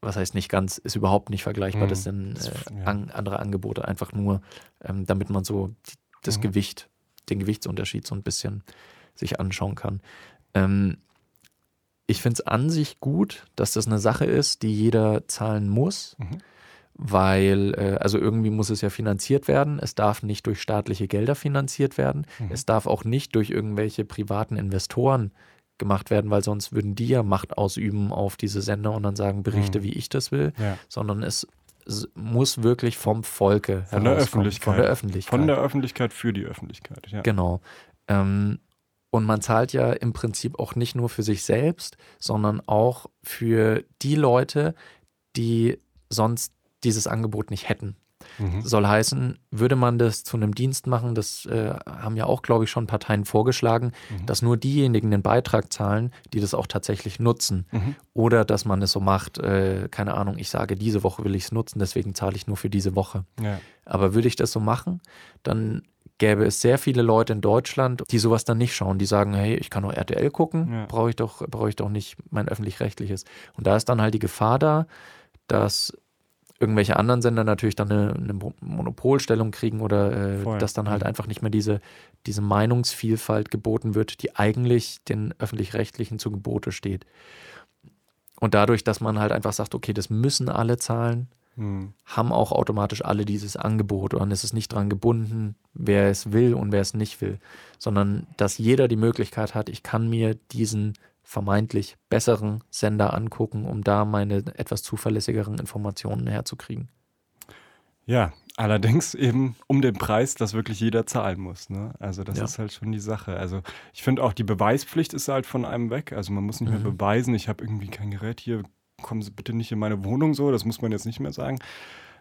was heißt nicht ganz, ist überhaupt nicht vergleichbar. Mhm. Das sind äh, ja. an, andere Angebote, einfach nur, ähm, damit man so die, das mhm. Gewicht, den Gewichtsunterschied so ein bisschen sich anschauen kann. Ähm, ich finde es an sich gut, dass das eine Sache ist, die jeder zahlen muss. Mhm weil, äh, also irgendwie muss es ja finanziert werden. Es darf nicht durch staatliche Gelder finanziert werden. Mhm. Es darf auch nicht durch irgendwelche privaten Investoren gemacht werden, weil sonst würden die ja Macht ausüben auf diese Sender und dann sagen, berichte, mhm. wie ich das will, ja. sondern es, muss wirklich vom Volke von der Öffentlichkeit. Von der Öffentlichkeit. Von der Öffentlichkeit für die Öffentlichkeit, ja. Genau. Ähm, und man zahlt ja im Prinzip auch nicht nur für sich selbst, sondern auch für die Leute, die sonst dieses Angebot nicht hätten. Mhm. Soll heißen, würde man das zu einem Dienst machen, das äh, haben ja auch, glaube ich, schon Parteien vorgeschlagen, mhm. dass nur diejenigen den Beitrag zahlen, die das auch tatsächlich nutzen. Mhm. Oder dass man es so macht, äh, keine Ahnung, ich sage, diese Woche will ich es nutzen, deswegen zahle ich nur für diese Woche. Ja. Aber würde ich das so machen, dann gäbe es sehr viele Leute in Deutschland, die sowas dann nicht schauen, die sagen, hey, ich kann nur RTL gucken, ja. brauche ich doch, brauche ich doch nicht mein öffentlich-rechtliches. Und da ist dann halt die Gefahr da, dass irgendwelche anderen Sender natürlich dann eine, eine Monopolstellung kriegen oder äh, dass dann halt mhm. einfach nicht mehr diese, diese Meinungsvielfalt geboten wird, die eigentlich den öffentlich-rechtlichen zu Gebote steht. Und dadurch, dass man halt einfach sagt, okay, das müssen alle zahlen, hm. haben auch automatisch alle dieses Angebot und es ist nicht dran gebunden, wer es will und wer es nicht will, sondern dass jeder die Möglichkeit hat, ich kann mir diesen vermeintlich besseren Sender angucken, um da meine etwas zuverlässigeren Informationen herzukriegen. Ja, allerdings eben um den Preis, dass wirklich jeder zahlen muss. Ne? Also das ja. ist halt schon die Sache. Also ich finde auch die Beweispflicht ist halt von einem weg. Also man muss nicht mhm. mehr beweisen, ich habe irgendwie kein Gerät hier, kommen Sie bitte nicht in meine Wohnung so, das muss man jetzt nicht mehr sagen.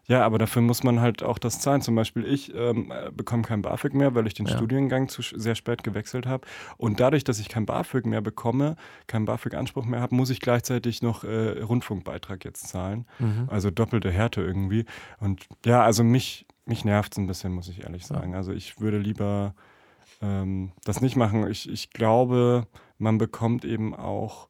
Ja, aber dafür muss man halt auch das zahlen. Zum Beispiel ich ähm, äh, bekomme kein BAföG mehr, weil ich den Ja. Studiengang zu sehr spät gewechselt habe. Und dadurch, dass ich kein BAföG mehr bekomme, keinen BAföG-Anspruch mehr habe, muss ich gleichzeitig noch äh, Rundfunkbeitrag jetzt zahlen. Mhm. Also doppelte Härte irgendwie. Und ja, also mich, mich nervt es ein bisschen, muss ich ehrlich sagen. Also ich würde lieber ähm, das nicht machen. Ich, ich glaube, man bekommt eben auch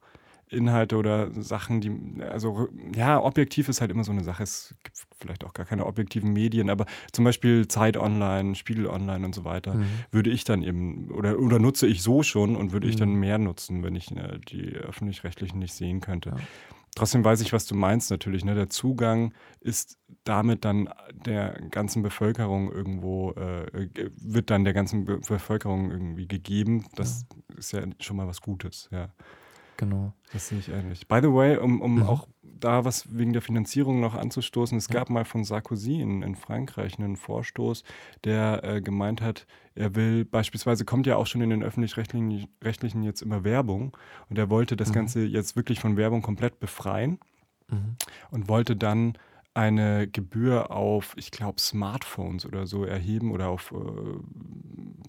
Inhalte oder Sachen, die, also ja, objektiv ist halt immer so eine Sache. Es gibt vielleicht auch gar keine objektiven Medien, aber zum Beispiel Zeit Online, Spiegel Online und so weiter, Mhm. würde ich dann eben, oder, oder nutze ich so schon und würde ich dann Mhm. mehr nutzen, wenn ich äh, die öffentlich-rechtlichen nicht sehen könnte. Ja. Trotzdem weiß ich, was du meinst natürlich. Ne? Der Zugang ist damit dann der ganzen Bevölkerung irgendwo, äh, ge- wird dann der ganzen Be Bevölkerung irgendwie gegeben. Das ist ja schon mal was Gutes, ja. Genau. Das sehe ich ähnlich. By the way, um, um Mhm. auch da was wegen der Finanzierung noch anzustoßen, es Ja. gab mal von Sarkozy in, in Frankreich einen Vorstoß, der äh, gemeint hat, er will beispielsweise, kommt ja auch schon in den öffentlich-rechtlichen rechtlichen jetzt immer Werbung und er wollte das Mhm. Ganze jetzt wirklich von Werbung komplett befreien Mhm. und wollte dann eine Gebühr auf, ich glaube, Smartphones oder so erheben oder auf äh,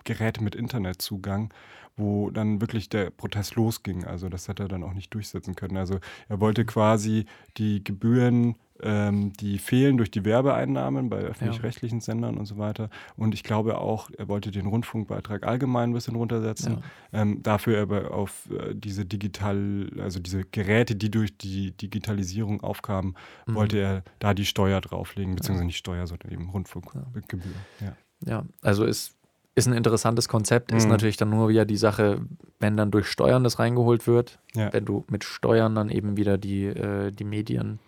Geräte mit Internetzugang, wo dann wirklich der Protest losging. Also das hat er dann auch nicht durchsetzen können. Also er wollte quasi die Gebühren, ähm, die fehlen durch die Werbeeinnahmen bei öffentlich-rechtlichen Sendern und so weiter. Und ich glaube auch, er wollte den Rundfunkbeitrag allgemein ein bisschen runtersetzen. Ja. Ähm, dafür aber auf äh, diese digital, also diese Geräte, die durch die Digitalisierung aufkamen, Mhm. wollte er da die Steuer drauflegen, beziehungsweise nicht Steuer, sondern eben Ja. Rundfunkgebühr. Ja. Ja, also ist, ist ein interessantes Konzept, ist Mhm. natürlich dann nur wieder die Sache, wenn dann durch Steuern das reingeholt wird, Ja. wenn du mit Steuern dann eben wieder die, äh, die Medien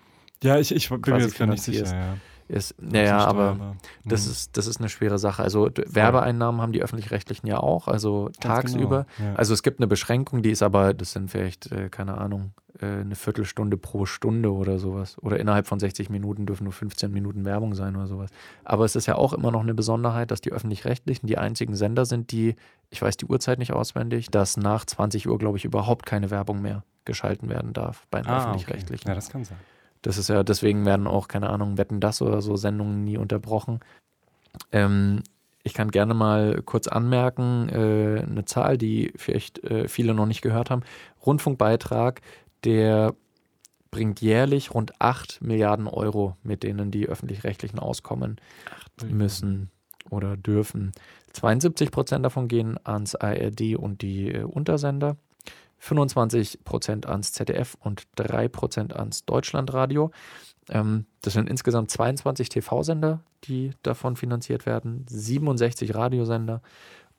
Ja, ich, ich bin mir jetzt gar nicht sicher. Ja. Ist. Naja, aber war. das Mhm. ist, das ist eine schwere Sache. Also d- Werbeeinnahmen haben die öffentlich-rechtlichen ja auch, also Ganz tagsüber. Genau. Ja. Also es gibt eine Beschränkung, die ist aber, das sind vielleicht, äh, keine Ahnung, äh, eine Viertelstunde pro Stunde oder sowas. Oder innerhalb von 60 Minuten dürfen nur 15 Minuten Werbung sein oder sowas. Aber es ist ja auch immer noch eine Besonderheit, dass die öffentlich-rechtlichen die einzigen Sender sind, die, ich weiß die Uhrzeit nicht auswendig, dass nach 20 Uhr, glaube ich, überhaupt keine Werbung mehr geschalten werden darf bei den ah, okay. öffentlich-rechtlichen. Ja, das kann sein. Das ist ja, deswegen werden auch, keine Ahnung, Wetten das oder so Sendungen nie unterbrochen. Ähm, ich kann gerne mal kurz anmerken, äh, eine Zahl, die vielleicht äh, viele noch nicht gehört haben. Rundfunkbeitrag, der bringt jährlich rund 8 Milliarden Euro, mit denen die öffentlich-rechtlichen auskommen müssen oder dürfen. 72 Prozent davon gehen ans ARD und die äh, Untersender, 25 Prozent ans ZDF und 3 Prozent ans Deutschlandradio. Ähm, das sind insgesamt 22 TV-Sender, die davon finanziert werden, 67 Radiosender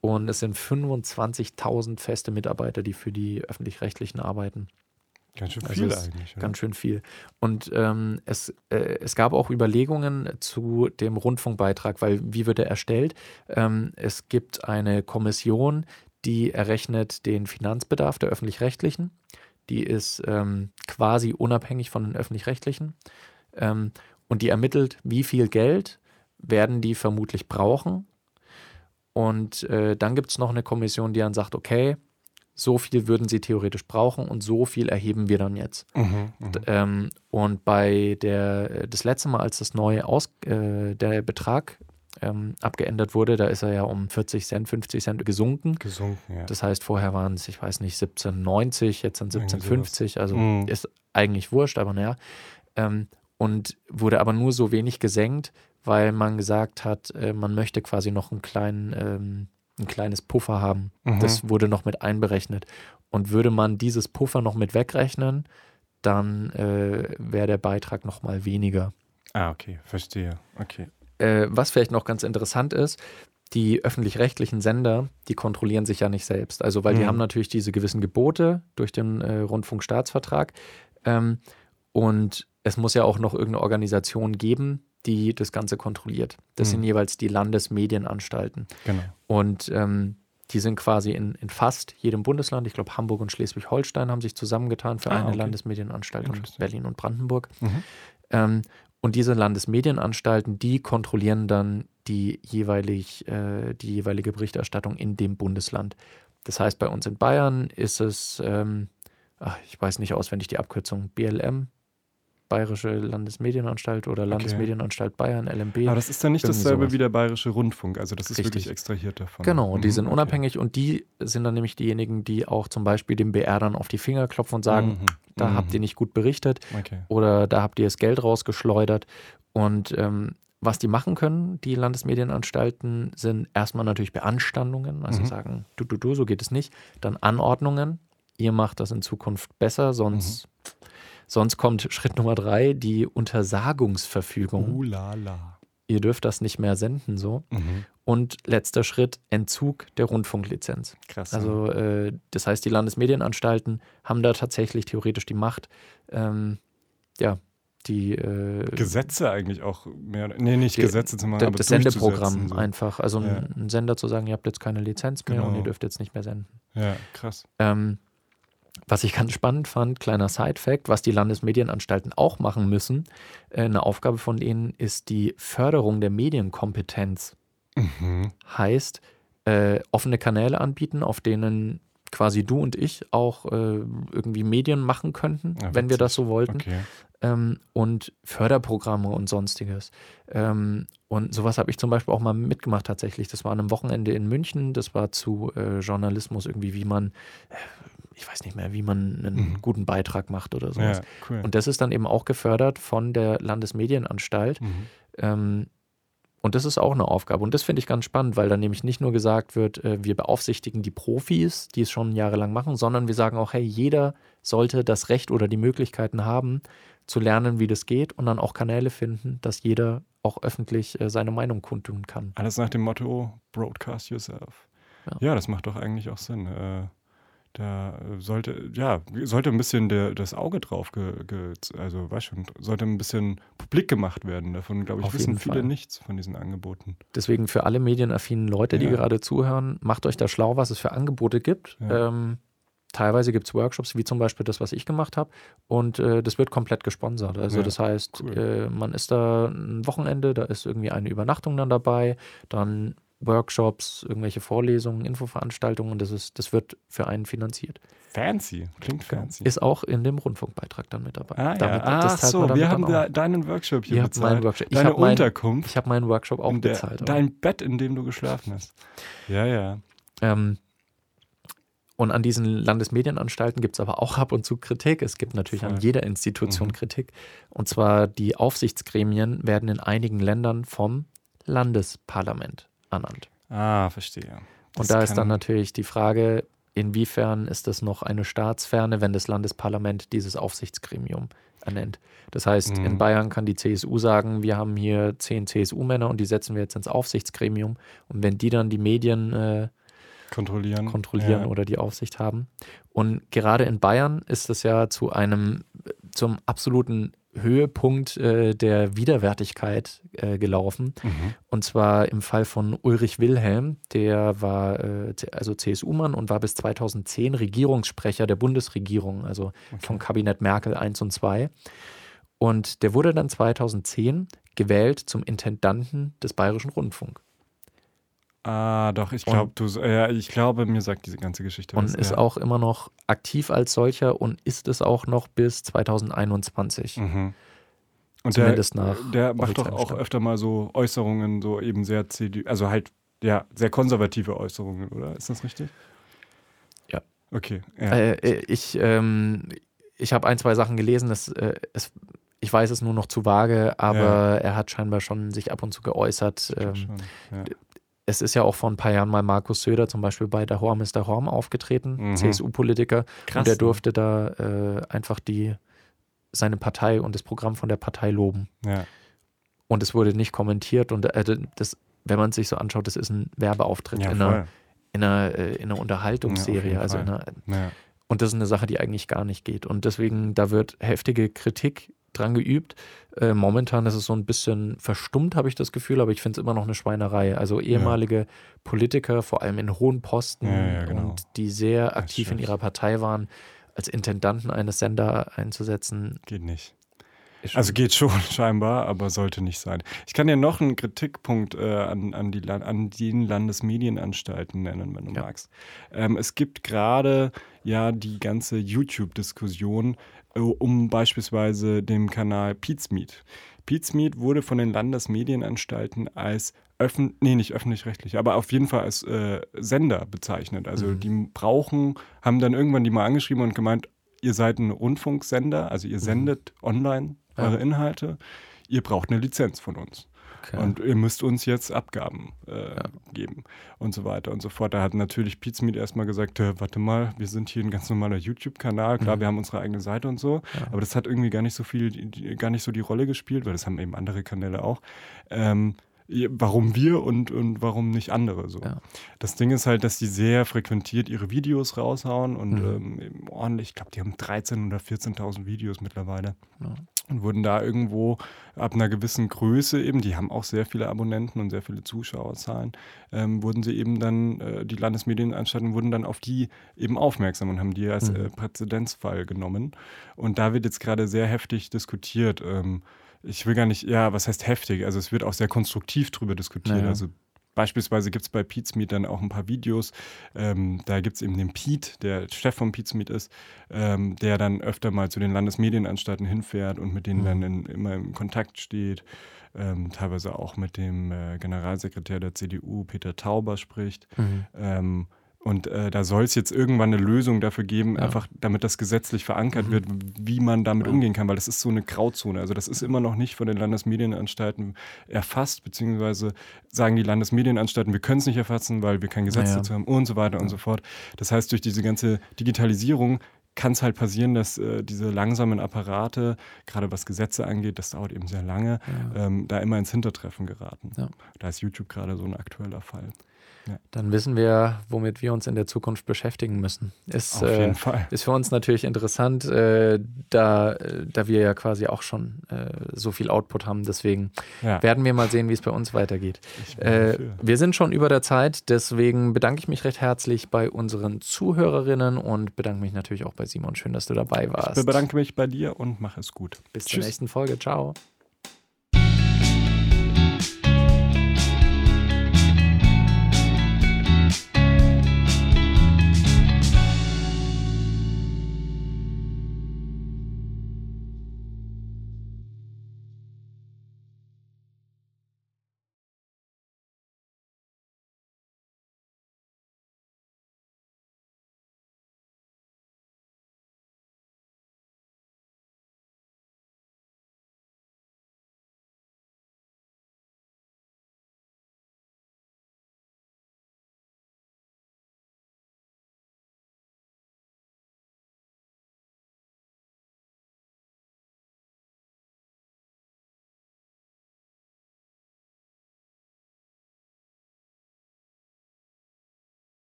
und es sind 25.000 feste Mitarbeiter, die für die öffentlich-rechtlichen arbeiten. Ganz schön Also viel eigentlich. Ganz schön viel. Und ähm, es, äh, es gab auch Überlegungen zu dem Rundfunkbeitrag, weil wie wird er erstellt? Ähm, es gibt eine Kommission, die errechnet den Finanzbedarf der öffentlich-rechtlichen. Die ist ähm, quasi unabhängig von den öffentlich-rechtlichen. Ähm, und die ermittelt, wie viel Geld werden die vermutlich brauchen. Und äh, dann gibt es noch eine Kommission, die dann sagt, okay, so viel würden sie theoretisch brauchen und so viel erheben wir dann jetzt. Mhm, mhm. D- Ähm, und bei der, äh, das letzte Mal, als das neue Aus, äh, der Betrag ähm, abgeändert wurde, da ist er ja um 40 Cent, 50 Cent gesunken. Gesunken, ja. Das heißt, vorher waren es, ich weiß nicht, 17,90, jetzt sind Irgendwie 17,50, also Mhm. ist eigentlich wurscht, aber naja. Ähm, und wurde aber nur so wenig gesenkt, weil man gesagt hat, äh, man möchte quasi noch einen kleinen, ähm, ein kleines Puffer haben. Mhm. Das wurde noch mit einberechnet. Und würde man dieses Puffer noch mit wegrechnen, dann äh, wäre der Beitrag noch mal weniger. ah, okay, verstehe. Okay. Äh, was vielleicht noch ganz interessant ist, die öffentlich-rechtlichen Sender, die kontrollieren sich ja nicht selbst. Also, weil die Mhm. haben natürlich diese gewissen Gebote durch den äh, Rundfunkstaatsvertrag. Ähm, und es muss ja auch noch irgendeine Organisation geben, die das Ganze kontrolliert. Das Mhm. sind jeweils die Landesmedienanstalten. Genau. Und ähm, die sind quasi in, in fast jedem Bundesland, ich glaube Hamburg und Schleswig-Holstein haben sich zusammengetan für Ah, eine okay. Landesmedienanstalt und. Berlin und Brandenburg. Mhm. Ähm, und diese Landesmedienanstalten, die kontrollieren dann die, jeweilig, äh, die jeweilige Berichterstattung in dem Bundesland. Das heißt, bei uns in Bayern ist es, ähm, ach, ich weiß nicht auswendig die Abkürzung, BLM, Bayerische Landesmedienanstalt oder Landesmedienanstalt Bayern, LMB. Aber das ist dann nicht dasselbe sowas. wie der Bayerische Rundfunk. Also das ist Richtig. wirklich extrahiert davon. Genau, die Mhm, sind okay. unabhängig und die sind dann nämlich diejenigen, die auch zum Beispiel dem BR dann auf die Finger klopfen und sagen, Mhm, da mhm. habt ihr nicht gut berichtet Okay. oder da habt ihr das Geld rausgeschleudert. Und ähm, was die machen können, die Landesmedienanstalten, sind erstmal natürlich Beanstandungen, also Mhm. sagen, du, du, du, so geht es nicht. Dann Anordnungen, ihr macht das in Zukunft besser, sonst, Mhm. Sonst kommt Schritt Nummer drei, die Untersagungsverfügung. Uh la la. Ihr dürft das nicht mehr senden, so. Mhm. Und letzter Schritt, Entzug der Rundfunklizenz. Krass. Also äh, das heißt, die Landesmedienanstalten haben da tatsächlich theoretisch die Macht, ähm, ja, die äh, Gesetze eigentlich auch mehr. Nee, nicht Die- Gesetze zu machen, aber das Sendeprogramm so. einfach. Also Ja. ein, Sender zu sagen, ihr habt jetzt keine Lizenz mehr und Genau. ihr dürft jetzt nicht mehr senden. Ja, krass. Ähm, was ich ganz spannend fand, kleiner Side-Fact, was die Landesmedienanstalten auch machen müssen, äh, eine Aufgabe von denen ist die Förderung der Medienkompetenz. Mhm. Heißt, äh, offene Kanäle anbieten, auf denen quasi du und ich auch äh, irgendwie Medien machen könnten, Ja, wenn wir das so wollten. Okay. Ähm, und Förderprogramme und sonstiges. Ähm, und sowas habe ich zum Beispiel auch mal mitgemacht tatsächlich. Das war an einem Wochenende in München. Das war zu äh, Journalismus irgendwie, wie man, äh, ich weiß nicht mehr, wie man einen Mhm. guten Beitrag macht oder sowas. Ja, cool. Und das ist dann eben auch gefördert von der Landesmedienanstalt. mhm. Ähm, und das ist auch eine Aufgabe. Und das finde ich ganz spannend, weil dann nämlich nicht nur gesagt wird, äh, wir beaufsichtigen die Profis, die es schon jahrelang machen, sondern wir sagen auch, hey, jeder sollte das Recht oder die Möglichkeiten haben, zu lernen, wie das geht und dann auch Kanäle finden, dass jeder auch öffentlich äh, seine Meinung kundtun kann. Alles nach dem Motto Broadcast yourself. Ja. Ja, das macht doch eigentlich auch Sinn. Da äh, sollte, ja, sollte ein bisschen der, das Auge drauf, ge, ge, also weiß schon, sollte ein bisschen publik gemacht werden. Davon, glaube ich, Auf wissen viele Fall. nichts von diesen Angeboten. Deswegen für alle medienaffinen Leute, die Ja. gerade zuhören, macht euch da schlau, was es für Angebote gibt. Ja. Ähm, teilweise gibt es Workshops, wie zum Beispiel das, was ich gemacht habe. Und äh, das wird komplett gesponsert. Also Ja, das heißt, cool. äh, man ist da ein Wochenende, da ist irgendwie eine Übernachtung dann dabei, dann Workshops, irgendwelche Vorlesungen, Infoveranstaltungen und das ist, das wird für einen finanziert. Fancy, klingt Genau. fancy. Ist auch in dem Rundfunkbeitrag dann mit dabei. ah, ja. Damit- Ach das zahlt so, wir haben da, deinen Workshop hier Ihr bezahlt. meinen Workshop. Ich Deine habe meinen, Unterkunft. ich hab meinen Workshop auch der, bezahlt. aber- dein Bett, in dem du geschlafen hast. Ja, ja. Ähm, und an diesen Landesmedienanstalten gibt es aber auch ab und zu Kritik. Es gibt natürlich an Voll. jeder Institution Mhm. Kritik. Und zwar die Aufsichtsgremien werden in einigen Ländern vom Landesparlament ernannt. Ah, verstehe. Das und da ist dann natürlich die Frage, inwiefern ist das noch eine Staatsferne, wenn das Landesparlament dieses Aufsichtsgremium ernennt. Das heißt, in Mhm. Bayern kann die CSU sagen, wir haben hier zehn CSU-Männer und die setzen wir jetzt ins Aufsichtsgremium. Und wenn die dann die Medien äh, kontrollieren. kontrollieren ja. oder die Aufsicht haben. Und gerade in Bayern ist es ja zu einem, zum absoluten Höhepunkt äh, der Widerwärtigkeit äh, gelaufen. Mhm. Und zwar im Fall von Ulrich Wilhelm, der war äh, also CSU-Mann und war bis 2010 Regierungssprecher der Bundesregierung, also vom Kabinett Merkel 1 und 2. Und der wurde dann 2010 gewählt zum Intendanten des Bayerischen Rundfunk. Ah, doch, ich Und- glaube, du, ja, ich glaube, mir sagt diese ganze Geschichte und was. ist ja. auch immer noch aktiv als solcher und ist es auch noch bis 2021. Mhm. Und der, Zumindest nach der macht doch auch Stand. öfter mal so Äußerungen, so eben sehr CDU, also halt, ja, sehr konservative Äußerungen, oder? Ist das richtig? Ja. Okay. Ja. Äh, ich ähm, ich habe ein, zwei Sachen gelesen, das, äh, es, ich weiß es nur noch zu vage, aber er hat scheinbar schon sich ab und zu geäußert. Ähm, Schon, ja. Es ist ja auch vor ein paar Jahren mal Markus Söder zum Beispiel bei der Horm ist der Horm aufgetreten, Mhm. CSU-Politiker. Und der ne? durfte da äh, einfach die, seine Partei und das Programm von der Partei loben. Ja. Und es wurde nicht kommentiert. Und äh, das, wenn man es sich so anschaut, das ist ein Werbeauftritt Ja, in, einer, in, einer, äh, in einer Ja, Unterhaltungsserie. jeden also einer, Ja. und das ist eine Sache, die eigentlich gar nicht geht. Und deswegen, da wird heftige Kritik dran geübt. Äh, momentan ist es so ein bisschen verstummt, habe ich das Gefühl, aber ich finde es immer noch eine Schweinerei. Also ehemalige Politiker, vor allem in hohen Posten Ja, ja, genau. und die sehr aktiv in ihrer Partei waren, als Intendanten eines Sender einzusetzen. Geht nicht. Also geht schon *laughs* scheinbar, aber sollte nicht sein. Ich kann dir noch einen Kritikpunkt äh, an, an, die, an den Landesmedienanstalten nennen, wenn du Ja. magst. Ähm, es gibt gerade ja die ganze YouTube-Diskussion um beispielsweise dem Kanal Pizmeet. Pizmeet wurde von den Landesmedienanstalten als öffn nee, nicht öffentlich-rechtlich, aber auf jeden Fall als äh, Sender bezeichnet. Also mhm. die brauchen, haben dann irgendwann die mal angeschrieben und gemeint, ihr seid ein Rundfunksender, also ihr mhm. sendet mhm. online eure ja. Inhalte, ihr braucht eine Lizenz von uns. Okay. Und ihr müsst uns jetzt Abgaben äh, ja. geben und so weiter und so fort. Da hat natürlich Pizmeet erstmal gesagt, warte mal, wir sind hier ein ganz normaler YouTube-Kanal, klar, mhm. wir haben unsere eigene Seite und so, ja. aber das hat irgendwie gar nicht so viel, gar nicht so die Rolle gespielt, weil das haben eben andere Kanäle auch. Ähm, warum wir und, und warum nicht andere. So. Ja. Das Ding ist halt, dass die sehr frequentiert ihre Videos raushauen und mhm. ähm, ordentlich, ich glaube, die haben 13.000 oder 14.000 Videos mittlerweile. Ja. Und wurden da irgendwo ab einer gewissen Größe eben, die haben auch sehr viele Abonnenten und sehr viele Zuschauerzahlen, ähm, wurden sie eben dann, äh, die Landesmedienanstalten wurden dann auf die eben aufmerksam und haben die als mhm. äh, Präzedenzfall genommen. Und da wird jetzt gerade sehr heftig diskutiert. Ähm, ich will gar nicht, ja, was heißt heftig? Also es wird auch sehr konstruktiv drüber diskutiert. Naja. Also Beispielsweise gibt es bei Pizmeet dann auch ein paar Videos. Ähm, da gibt es eben den Pete, der Chef von Pizmeet ist, ähm, der dann öfter mal zu den Landesmedienanstalten hinfährt und mit denen mhm. dann in, immer im Kontakt steht. Ähm, teilweise auch mit dem äh, Generalsekretär der CDU, Peter Tauber, spricht. Mhm. Und äh, da soll es jetzt irgendwann eine Lösung dafür geben, ja. einfach damit das gesetzlich verankert mhm. wird, wie man damit ja. umgehen kann, weil das ist so eine Grauzone. Also das ist immer noch nicht von den Landesmedienanstalten erfasst, beziehungsweise sagen die Landesmedienanstalten, wir können es nicht erfassen, weil wir kein Gesetz ja. dazu haben und so weiter und so fort. Das heißt, durch diese ganze Digitalisierung kann es halt passieren, dass äh, diese langsamen Apparate, gerade was Gesetze angeht, das dauert eben sehr lange, ähm, da immer ins Hintertreffen geraten. Da ist YouTube gerade so ein aktueller Fall. Ja. Dann wissen wir, womit wir uns in der Zukunft beschäftigen müssen. Ist, Auf jeden äh, Fall. ist für uns natürlich interessant, äh, da, da wir ja quasi auch schon äh, so viel Output haben. Deswegen ja. werden wir mal sehen, wie es bei uns weitergeht. Äh, wir sind schon über der Zeit, deswegen bedanke ich mich recht herzlich bei unseren Zuhörerinnen und bedanke mich natürlich auch bei Simon. Schön, dass du dabei warst. Ich bedanke mich bei dir und mach es gut. Bis Tschüss. zur nächsten Folge. Ciao.